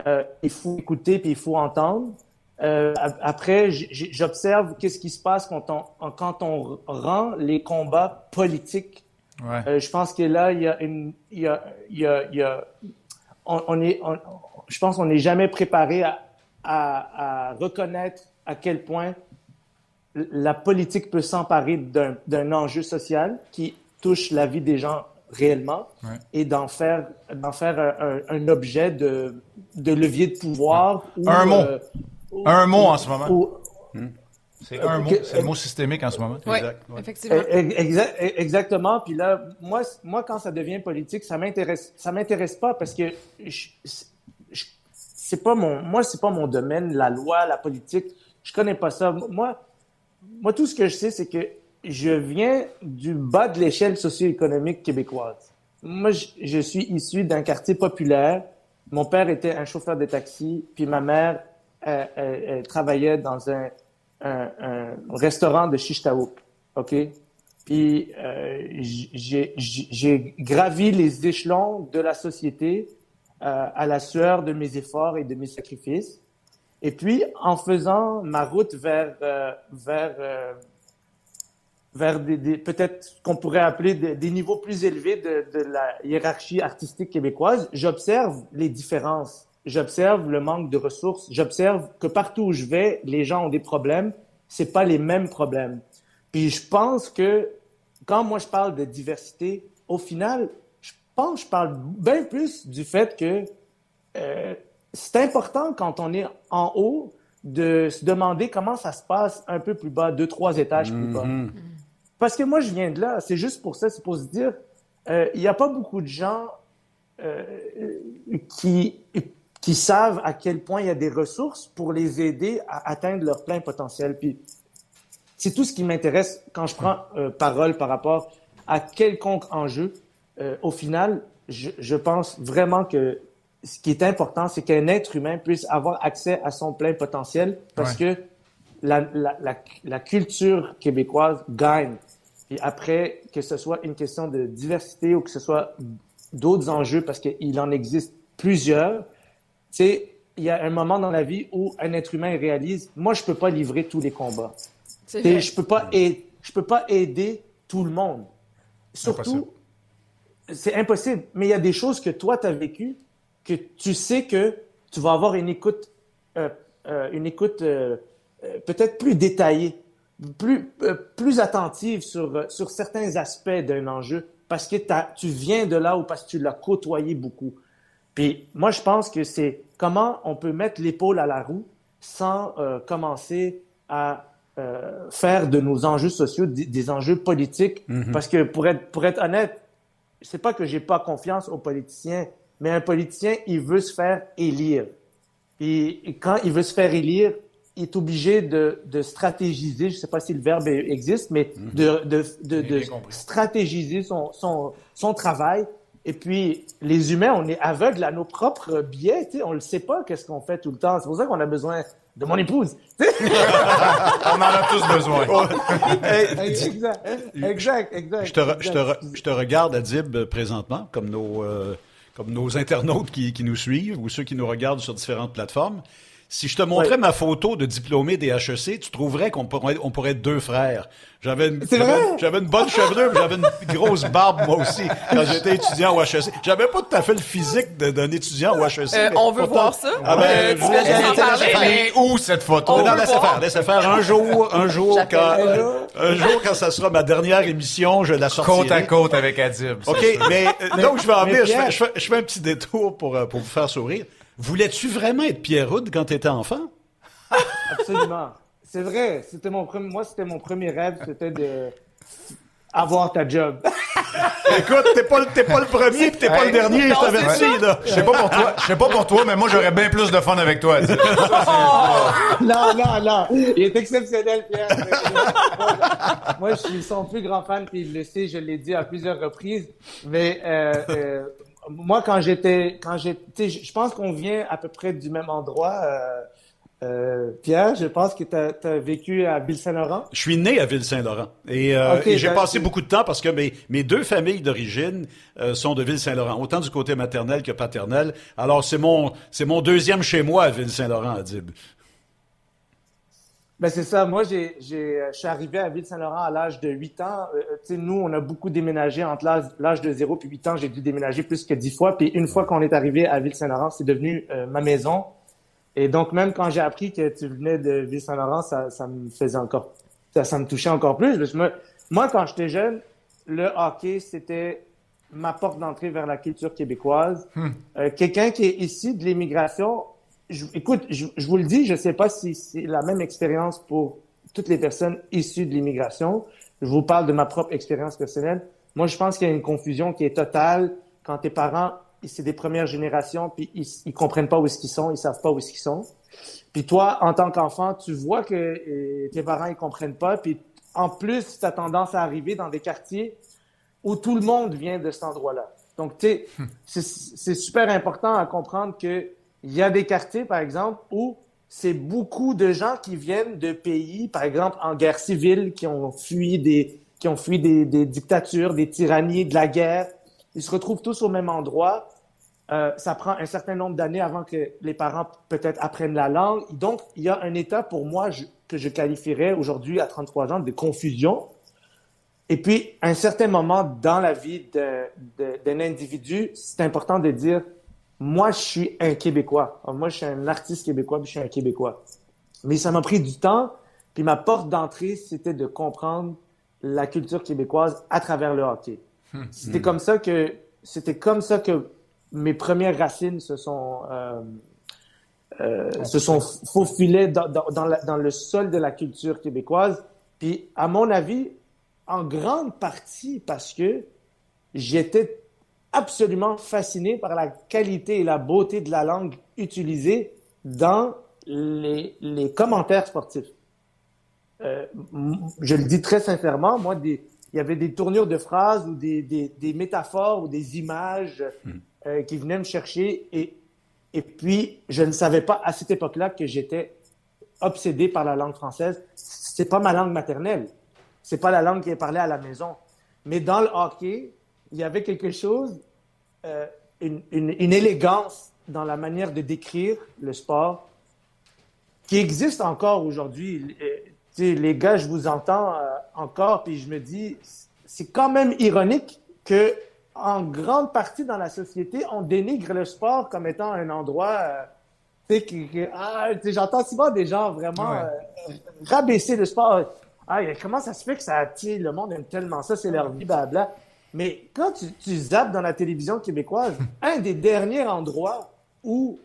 euh, il faut écouter puis il faut entendre. Euh, après, j'observe qu'est-ce qui se passe quand on, quand on rend les combats politiques. Ouais. Je pense que là, il y a une, il y a, il y a, il y a on, est, je pense qu'on n'est jamais préparé à, à, reconnaître à quel point la politique peut s'emparer d'un enjeu social qui touche la vie des gens réellement et d'en faire, un, objet de, de levier de pouvoir. un mot. Euh, un mot en ce moment. Hmm. C'est un mot, c'est le mot systémique en ce moment. Oui, effectivement. exactement. Puis là, moi, moi, quand ça devient politique, ça m'intéresse, ça m'intéresse pas parce que c'est pas mon, moi, c'est pas mon domaine, la loi, la politique. Je connais pas ça. Moi, moi, tout ce que je sais, c'est que je viens du bas de l'échelle socio-économique québécoise. Moi, je, suis issu d'un quartier populaire. Mon père était un chauffeur de taxi, puis ma mère elle travaillait dans un un, restaurant de Chichtaouk, OK? Puis euh, j'ai gravi les échelons de la société euh, à la sueur de mes efforts et de mes sacrifices. Et puis, en faisant ma route vers euh, vers vers des, peut-être qu'on pourrait appeler des, niveaux plus élevés de la hiérarchie artistique québécoise, j'observe les différences j'observe le manque de ressources, j'observe que partout où je vais, les gens ont des problèmes, c'est pas les mêmes problèmes. Puis je pense que quand moi je parle de diversité, au final, je pense je parle bien plus du fait que euh, c'est important quand on est en haut de se demander comment ça se passe un peu plus bas, deux, trois étages plus bas. Mm-hmm. Parce que moi, je viens de là. C'est juste pour ça, c'est pour se dire, euh, il n'y a pas beaucoup de gens euh, qui qui savent à quel point il y a des ressources pour les aider à atteindre leur plein potentiel. Puis c'est tout ce qui m'intéresse quand je prends euh, parole par rapport à quelconque enjeu. Euh, au final, je, je, pense vraiment que ce qui est important, c'est qu'un être humain puisse avoir accès à son plein potentiel parce que la, la, la, la, culture québécoise gagne. Et après, que ce soit une question de diversité ou que ce soit d'autres enjeux, parce qu'il en existe plusieurs, sais, il y a un moment dans la vie où un être humain réalise, moi, je peux pas livrer tous les combats. Je peux pas aider, je peux pas aider tout le monde. Surtout, c'est impossible. Mais il y a des choses que toi, tu as vécues, que tu sais que tu vas avoir une écoute, euh, euh, une écoute euh, peut-être plus détaillée, plus, plus attentive sur, sur certains aspects d'un enjeu, parce que tu viens de là ou parce que tu l'as côtoyé beaucoup. Puis moi, je pense que c'est comment on peut mettre l'épaule à la roue sans euh, commencer à euh, faire de nos enjeux sociaux des, enjeux politiques? Mm-hmm. Parce que pour être, pour être honnête, c'est pas que j'ai pas confiance aux politiciens, mais un politicien, il veut se faire élire. Et, quand il veut se faire élire, il est obligé de, de stratégiser, je sais pas si le verbe existe, mais mm-hmm. de, de, de, de stratégiser son, son, son travail et puis, les humains, on est aveugles à nos propres biais. Tu sais, on ne sait pas qu'est-ce qu'on fait tout le temps. C'est pour ça qu'on a besoin de mon épouse. on en a tous besoin. exact, exact, exact. Je te, Je, te je te regarde, Adib, présentement, comme nos, euh, comme nos internautes qui, qui nous suivent ou ceux qui nous regardent sur différentes plateformes, si je te montrais ma photo de diplômé des HEC, tu trouverais qu'on pourrait, on pourrait être deux frères. J'avais une, j'avais une bonne chevelure, mais j'avais une grosse barbe, moi aussi, quand j'étais étudiant au HEC. J'avais pas tout à fait le physique d'un étudiant au HEC. Euh, on veut voir ça. Ah ben, Euh, tu en parler, mais- où cette photo? On non, veut laissez voir. faire, laissez faire. Un jour, un jour, quand, un jour, quand ça sera ma dernière émission, je la sortirai. Côte à côte avec Adib. OK, sûr. mais, euh, donc je vais en mais venir, je fais, je, fais, je fais un petit détour pour, euh, pour vous faire sourire. Voulais-tu vraiment être Pierre Houd quand t'étais enfant? Absolument. C'est vrai. C'était mon premier, moi, c'était mon premier rêve, c'était de avoir ta job. Écoute, t'es pas, le- t'es pas le premier pis t'es pas Hey. le dernier, je Non, t'avertis, c'est là. Je sais pas pour toi, je sais pas pour toi, mais moi j'aurais bien plus de fun avec toi. Adib. non, non, non. Il est exceptionnel, Pierre. moi, moi, je suis son plus grand fan, puis il le sait, je l'ai dit à plusieurs reprises. Mais euh, euh, moi, quand j'étais, quand j'étais, je pense qu'on vient à peu près du même endroit. Euh, euh, Pierre, je pense que tu as, vécu à Ville-Saint-Laurent. Je suis né à Ville-Saint-Laurent et, euh, et j'ai ben, passé beaucoup de temps parce que mes, mes deux familles d'origine euh, sont de Ville-Saint-Laurent, autant du côté maternel que paternel. Alors c'est mon c'est mon deuxième chez moi à Ville-Saint-Laurent, Adib. Ben c'est ça. Moi, j'ai, j'ai, je suis arrivé à Ville-Saint-Laurent à l'âge de 8 ans. Euh, tu sais, nous, on a beaucoup déménagé entre l'âge, de 0 puis 8 ans. J'ai dû déménager plus que 10 fois. Puis une fois qu'on est arrivé à Ville-Saint-Laurent, c'est devenu euh, ma maison. Et donc, même quand j'ai appris que tu venais de Ville-Saint-Laurent, ça, ça me faisait encore, ça, ça me touchait encore plus. Parce que moi, moi, quand j'étais jeune, le hockey, c'était ma porte d'entrée vers la culture québécoise. Euh, quelqu'un qui est issu de l'immigration, je- écoute, je, je vous le dis, je sais pas si c'est la même expérience pour toutes les personnes issues de l'immigration. Je vous parle de ma propre expérience personnelle. Moi, je pense qu'il y a une confusion qui est totale quand tes parents, c'est des premières générations, puis ils, ils comprennent pas où est-ce qu'ils sont, ils savent pas où est-ce qu'ils sont. Puis toi, en tant qu'enfant, tu vois que euh, tes parents ils comprennent pas, puis en plus, tu as tendance à arriver dans des quartiers où tout le monde vient de cet endroit-là. Donc, tu sais, c'est- c'est super important à comprendre que il y a des quartiers, par exemple, où c'est beaucoup de gens qui viennent de pays, par exemple, en guerre civile, qui ont fui des, qui ont fui des, dictatures, des tyrannies, de la guerre. Ils se retrouvent tous au même endroit. Euh, ça prend un certain nombre d'années avant que les parents peut-être apprennent la langue. Donc, il y a un état pour moi que je qualifierais aujourd'hui à 33 ans de confusion. Et puis, à un certain moment dans la vie d'un individu, c'est important de dire, moi, je suis un Québécois. Alors, moi, je suis un artiste québécois, puis je suis un Québécois. Mais ça m'a pris du temps. Puis ma porte d'entrée, c'était de comprendre la culture québécoise à travers le hockey. C'était comme ça que c'était comme ça que mes premières racines se sont euh, euh, se sont faufilées dans, dans, dans, la- dans le sol de la culture québécoise. Puis à mon avis, en grande partie parce que j'étais absolument fasciné par la qualité et la beauté de la langue utilisée dans les, les commentaires sportifs. Euh, je le dis très sincèrement, moi, des, il y avait des tournures de phrases ou des, des, des métaphores ou des images euh, qui venaient me chercher et, et puis je ne savais pas à cette époque-là que j'étais obsédé par la langue française. C'est pas ma langue maternelle. C'est pas la langue qui est parlée à la maison. Mais dans le hockey, il y avait quelque chose, euh, une, une, une élégance dans la manière de décrire le sport qui existe encore aujourd'hui. Euh, les gars, je vous entends euh, encore, puis je me dis, c'est quand même ironique que en grande partie dans la société, on dénigre le sport comme étant un endroit, euh, ah, j'entends souvent des gens vraiment Ouais. euh, rabaisser le sport. Ah, comment ça se fait que ça attire le monde? Aime tellement ça, c'est leur vie, blabla. Mais quand tu, tu zappes dans la télévision québécoise, un des derniers endroits où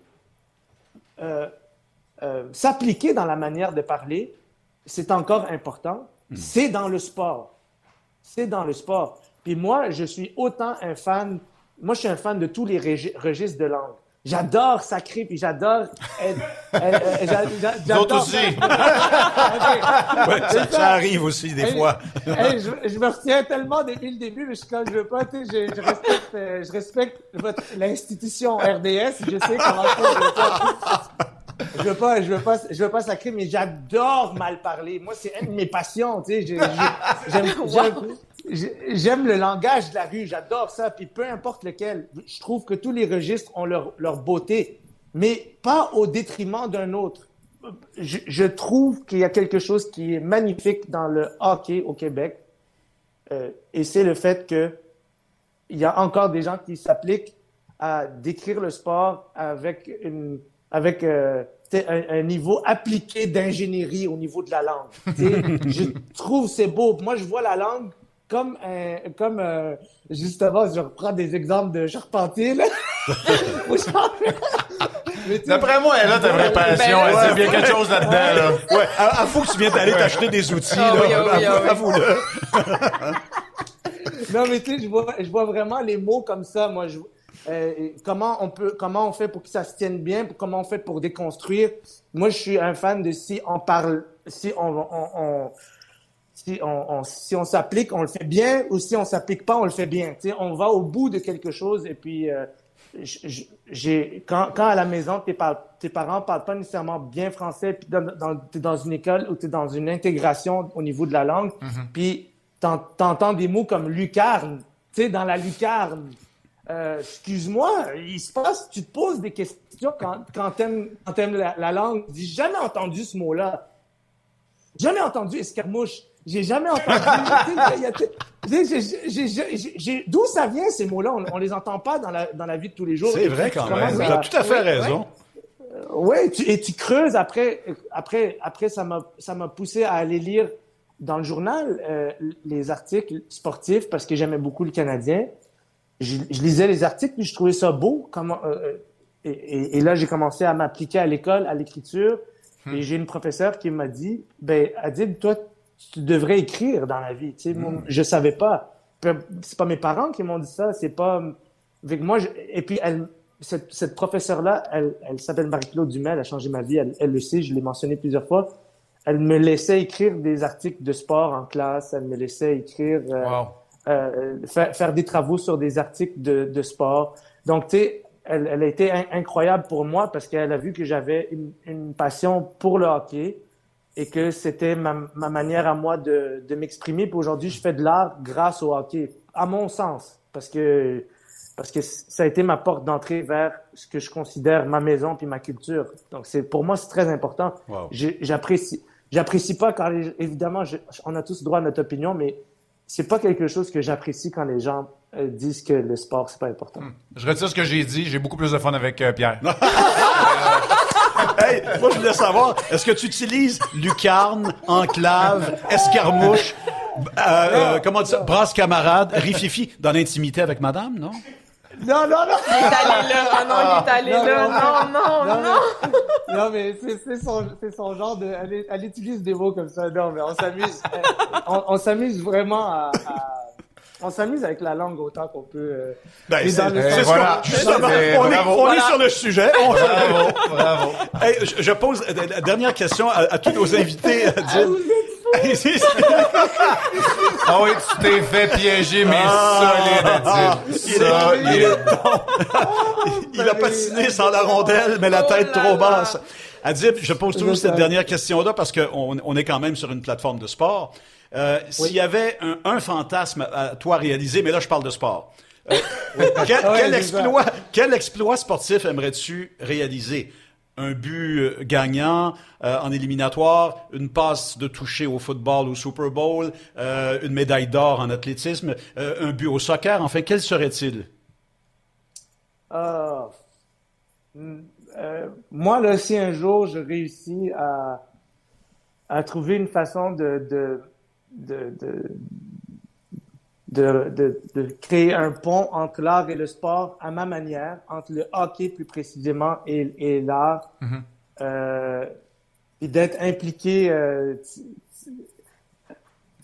euh, euh, s'appliquer dans la manière de parler, c'est encore important, c'est dans le sport. C'est dans le sport. Puis moi, je suis autant un fan, moi je suis un fan de tous les registres de langue. J'adore sacrer, puis j'adore euh, euh, j'a- j'a- Nous j'adore- autres aussi. Ouais, ça, ça arrive aussi des Hey, fois. hey, je, je me retiens tellement depuis le début, mais je, quand je veux pas, tu sais, je, je respecte, euh, je respecte votre- l'institution RDS. Je sais comment ça. Je veux pas, je veux pas, je veux pas sacrer, mais j'adore mal parler. Moi, c'est une de mes passions, tu sais. j'aime- j'aime le langage de la rue, j'adore ça, puis peu importe lequel, je trouve que tous les registres ont leur, beauté, mais pas au détriment d'un autre. Je, trouve qu'il y a quelque chose qui est magnifique dans le hockey au Québec, euh, et c'est le fait que il y a encore des gens qui s'appliquent à décrire le sport avec euh, un, un, niveau appliqué d'ingénierie au niveau de la langue. je trouve c'est beau. Moi, je vois la langue comme un, comme euh, justement, je reprends des exemples de Charpentier. Là. D'après moi, elle a ta vraie passion. Ben, elle dit bien quelque chose là-dedans. Là. Ouais, il faut que tu viennes d'aller t'acheter des outils. Ah là. oui, ah oui, ah. Avoue-le. non, mais tu sais, je vois, je vois vraiment les mots comme ça. Moi, je, euh, comment on peut, comment on fait pour que ça se tienne bien, comment on fait pour déconstruire? Moi, je suis un fan de si on parle, si on, on, on si on, on si on s'applique, on le fait bien, ou si on s'applique pas, on le fait bien. Tu sais, on va au bout de quelque chose et puis euh, j'ai quand, quand à la maison tes, par, tes parents parlent pas nécessairement bien français, puis dans, t'es dans une école ou t'es dans une intégration au niveau de la langue, puis t'en, t'entends des mots comme lucarne, tu sais, dans la lucarne. Euh, excuse-moi, il se passe, tu te poses des questions quand, quand quand t'aimes la, la langue. J'ai jamais entendu ce mot-là. Jamais entendu escarmouche. J'ai jamais entendu. D'où ça vient ces mots-là? On, on les entend pas dans la dans la vie de tous les jours. C'est vrai quand même. Tu as tout à fait Ouais, raison. Ouais, tu, et tu creuses après, après, après ça m'a, ça m'a poussé à aller lire dans le journal euh, les articles sportifs parce que j'aimais beaucoup le Canadien. Je, je lisais les articles puis je trouvais ça beau. Comment, euh, et, et- et là, j'ai commencé à m'appliquer à l'école, à l'écriture. Et j'ai une professeure qui m'a dit, ben, Adib, toi, tu devrais écrire dans la vie. Tu sais, moi, je savais pas. C'est pas mes parents qui m'ont dit ça. C'est pas. Avec moi, je- et puis elle, cette, cette professeure-là, elle, elle s'appelle Marie-Claude Dumais, elle a changé ma vie, elle, elle le sait, je l'ai mentionné plusieurs fois. Elle me laissait écrire des articles de sport en classe, elle me laissait écrire, euh, Wow. euh, faire, faire des travaux sur des articles de, de sport. Donc, tu sais, elle, elle a été in- incroyable pour moi parce qu'elle a vu que j'avais une, une passion pour le hockey et que c'était ma, ma manière à moi de, de m'exprimer. Puis aujourd'hui, je fais de l'art grâce au hockey, à mon sens, parce que parce que ça a été ma porte d'entrée vers ce que je considère ma maison puis ma culture. Donc c'est pour moi c'est très important. Wow. J'apprécie j'apprécie pas quand les, évidemment je- on a tous droit à notre opinion, mais c'est pas quelque chose que j'apprécie quand les gens euh, disent que le sport c'est pas important. Je retire ce que j'ai dit. J'ai beaucoup plus de fun avec euh, Pierre. Hey, moi, je voulais savoir, est-ce que tu utilises lucarne, enclave, escarmouche, euh, euh, comment dire, brasse camarade, rififi dans l'intimité avec madame, non? Non non non. Il est allé là. Ah non, il est allé Non, là. non, Non, non, non. mais- Non, mais c'est son, genre de. Elle, utilise des mots comme ça. Non, mais on s'amuse. on on s'amuse vraiment à. à- on s'amuse avec la langue autant qu'on peut. euh, Ben, mais c'est voilà. qu'on- justement, C'est- on, est, bravo. on est sur le sujet. On- Bravo, bravo. Hey, je, je pose la dernière question à, à tous nos invités. Ah, vous êtes fous! Ah oui, tu t'es fait piéger, mais Ah. solide, Adib. Solide. Il a patiné sans la rondelle, mais la Oh tête là trop là. basse. Adib, je pose toujours cette dernière question-là parce qu'on on est quand même sur une plateforme de sport. Euh, S'il y avait un, un fantasme à toi réaliser, mais là je parle de sport. Euh, quel, Ouais, quel exploit, quel exploit sportif aimerais-tu réaliser? Un but euh, gagnant euh, en éliminatoire, une passe de toucher au football au Super Bowl, euh, une médaille d'or en athlétisme, euh, un but au soccer. Enfin, quel serait-il? Ah. Hmm, moi, là, si un jour je réussis à, à trouver une façon de, de, de, de, de, de- de créer un pont entre l'art et le sport à ma manière, entre le hockey plus précisément et, et l'art, euh, et d'être impliqué. euh,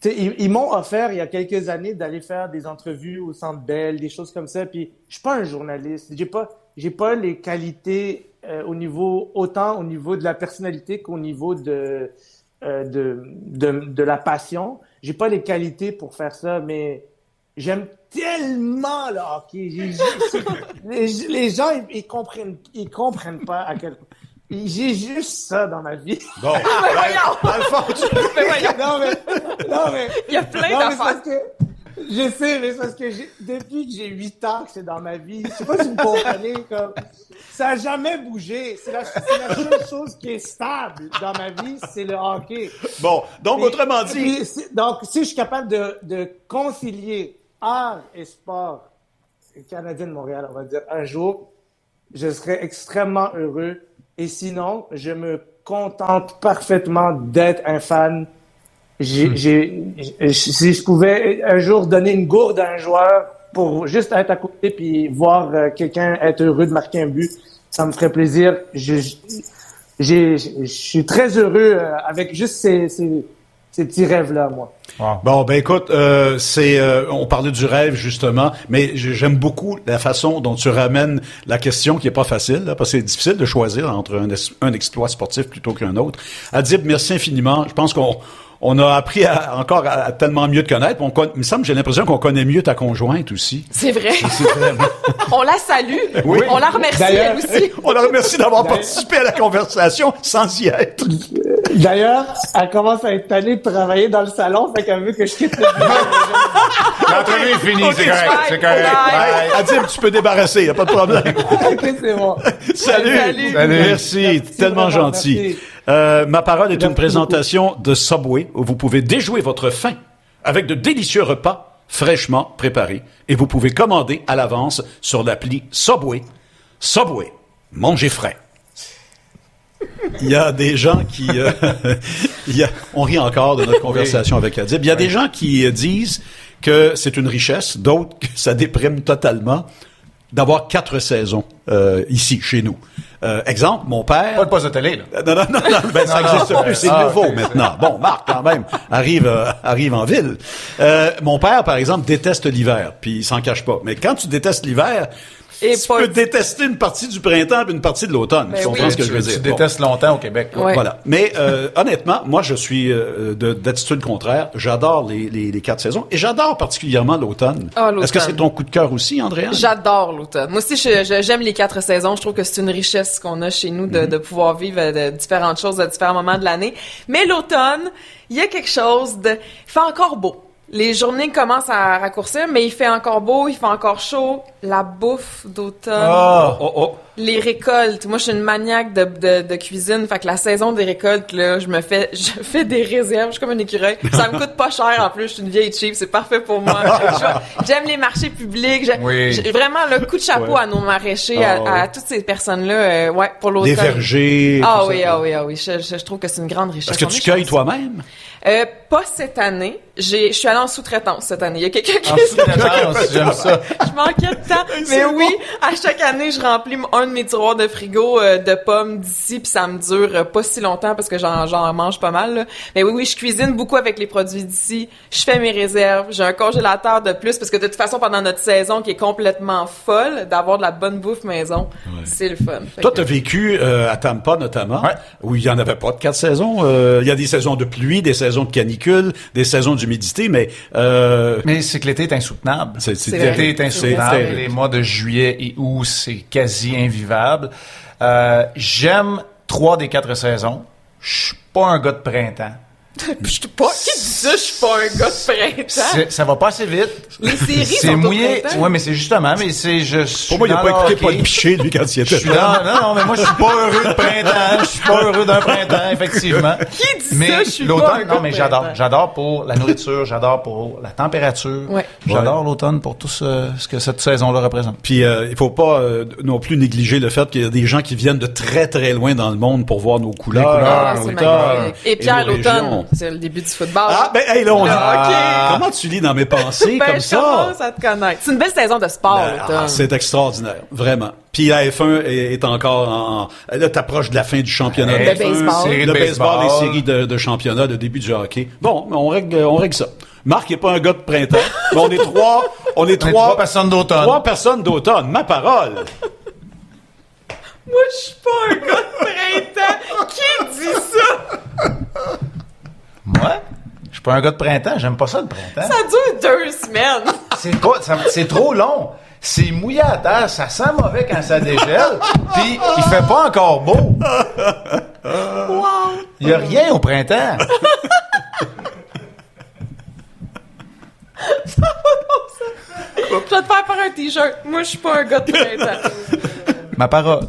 ils m'ont offert il y a quelques années d'aller faire des entrevues au Centre Bell, des choses comme ça. Puis je suis pas un journaliste, j'ai pas j'ai pas les qualités euh, au niveau autant au niveau de la personnalité qu'au niveau de euh, de, de de la passion. J'ai pas les qualités pour faire ça, mais j'aime tellement le hockey. J'ai- j'ai- les, les gens ils, ils comprennent ils comprennent pas à quel point. J'ai juste ça dans ma vie. Bon, voyons. dans le fond, tu- Mais voyons, non mais non mais il y a plein mais d'affaires. Je sais, mais c'est parce que depuis que j'ai 8 ans que c'est dans ma vie, je sais pas si vous comprenez, comme, ça a jamais bougé. C'est la, seule chose qui est stable dans ma vie, c'est le hockey. Bon, donc, autrement dit, donc, si je suis capable de, de concilier art et sport, Canadien de Montréal, on va dire, un jour, je serais extrêmement heureux. Et sinon, je me contente parfaitement d'être un fan. J'ai, j'ai- si je pouvais un jour donner une gourde à un joueur pour juste être à côté puis voir euh, quelqu'un être heureux de marquer un but, ça me ferait plaisir. Je, j'ai, je suis très heureux euh, avec juste ces, ces, ces petits rêves-là, moi. Bon, ben écoute, euh, c'est, euh, on parlait du rêve justement, mais j'aime beaucoup la façon dont tu ramènes la question qui est pas facile, là, parce que c'est difficile de choisir entre un, un exploit sportif plutôt qu'un autre. Adib, merci infiniment. Je pense qu'on on a appris à- encore à, à tellement mieux te connaître. On, con- il me semble, j'ai l'impression qu'on connaît mieux ta conjointe aussi. C'est vrai. On la salue. Oui. On la remercie, D'ailleurs- elle aussi. on la remercie d'avoir participé à la conversation sans y être. D'ailleurs, elle commence à être tannée de travailler dans le salon, fait qu'elle veut que je quitte. L'entrevue est finie, c'est correct, bye. c'est correct. Bye. Bye. Adib, tu peux débarrasser, y a pas de problème. ok, c'est bon. Salut. Salut. Salut. Merci, Merci tellement vraiment, gentil. merci. Euh, ma parole est une présentation de Subway où vous pouvez déjouer votre faim avec de délicieux repas fraîchement préparés et vous pouvez commander à l'avance sur l'appli Subway. Subway, mangez frais. Il y a des gens qui... euh, il y a, on rit encore de notre conversation avec Adib. Il y a des gens qui disent que c'est une richesse, d'autres que ça déprime totalement d'avoir quatre saisons euh, ici, chez nous. Euh, exemple, mon père... Pas de poste de télé, là. Non, non, non, non, ben, ça n'existe plus, c'est Ah, nouveau maintenant. Bon, Marc, quand même, arrive, euh, arrive en ville. Euh, mon père, par exemple, déteste l'hiver, puis il s'en cache pas. Mais quand tu détestes l'hiver, Et tu pas- peux détester une partie du printemps et une partie de l'automne. Ben tu comprends oui. ce que je veux Tu- dire? Tu Bon. détestes longtemps au Québec. Ouais. Voilà. Mais euh, honnêtement, moi, je suis euh, de- d'attitude contraire. J'adore les, les, les quatre saisons et j'adore particulièrement l'automne. Ah, l'automne. Est-ce que c'est ton coup de cœur aussi, Andréa? J'adore l'automne. Moi aussi, j'aime les quatre saisons. Je trouve que c'est une richesse qu'on a chez nous de, Mhm. de pouvoir vivre euh, de différentes choses à différents moments de l'année. Mais l'automne, il y a quelque chose de... Il fait encore beau. Les journées commencent à raccourcir, mais il fait encore beau, il fait encore chaud. La bouffe d'automne, Ah. Oh, oh. les récoltes. Moi, je suis une maniaque de, de, de cuisine. Fait que la saison des récoltes, là, je me fais, je fais des réserves. Je suis comme un écureuil. Ça me coûte pas cher en plus. Je suis une vieille cheap. C'est parfait pour moi. J'aime les marchés publics. J'ai- Oui. vraiment le coup de chapeau Ouais. à nos maraîchers, à, Ah, à toutes ces personnes-là. euh, ouais, pour l'automne. Des vergers. Ah tout oui, ah oui, ah oui. Je, je- je trouve que c'est une grande richesse. Est-ce que tu cueilles toi-même? Euh, pas cette année. J'ai, je suis allée en sous-traitance cette année. Il y a quelqu'un qui En sous-traitance, j'aime ça. je manquais de temps. Mais oui, à chaque année, je remplis un de mes tiroirs de frigo euh, de pommes d'ici, puis ça me dure euh, pas si longtemps parce que j'en, j'en mange pas mal. là. Mais oui, oui, je cuisine beaucoup avec les produits d'ici. Je fais mes réserves. J'ai un congélateur de plus parce que de toute façon, pendant notre saison qui est complètement folle, d'avoir de la bonne bouffe maison, c'est le fun. Fait Toi, que- tu as vécu euh, à Tampa notamment, Ouais. où il y en avait pas de quatre saisons. Euh, Il y a des saisons de pluie, des saisons de canicule, des saisons d'humidité, mais euh, Mais c'est que l'été est insoutenable. C'est- L'été est insoutenable. Les mois de juillet et août, c'est quasi invivable. Euh, J'aime trois des quatre saisons. Je suis pas un gars de printemps. Je suis pas, qui dit ça? Je suis pas un gars de printemps. Ça va pas assez vite. Les séries C'est sont au mouillé. Ouais, mais c'est justement, mais c'est je pour moi, il n'a dans pas écouté hockey. Paul Piché, lui, quand il Je était suis là. non, non, mais moi, je suis pas heureux de printemps. Je suis pas heureux d'un printemps, effectivement. Qui dit mais ça? Je suis pas l'automne, non, de mais j'adore. J'adore pour la nourriture, j'adore pour la température. Ouais. J'adore l'automne pour tout ce, ce que cette saison-là représente. Puis euh, il faut pas euh, non plus négliger le fait qu'il y a des gens qui viennent de très très loin dans le monde pour voir nos couleurs. couleurs, Ah, magnifique. Et Pierre, l'automne. C'est le début du football. Ah, ben, hey, là, on hockey. Comment tu lis dans mes pensées Ben, comme je ça? commence à te connaître. C'est une belle saison de sport, Ben, ah, c'est extraordinaire, vraiment. Puis la F1 est, est encore en... Là, t'approches de la fin du championnat Hey, de Le F1, baseball. le de baseball, les séries de, de championnat, le début du hockey. Bon, on règle, on règle ça. Marc n'est pas un gars de printemps, mais on est trois, on est On est trois, trois personnes d'automne. trois personnes d'automne. Ma parole. Moi, je suis pas un gars de printemps. Qui dit ça? Moi? Je suis pas un gars de printemps. J'aime pas ça, le printemps. Ça dure deux semaines. C'est ça- c'est trop long. C'est mouillé à terre, ça sent mauvais quand ça dégèle, puis il fait pas encore beau. Wow. Il y a rien au printemps. t-shirt. Moi, je suis pas un gars de printemps. Ma parole.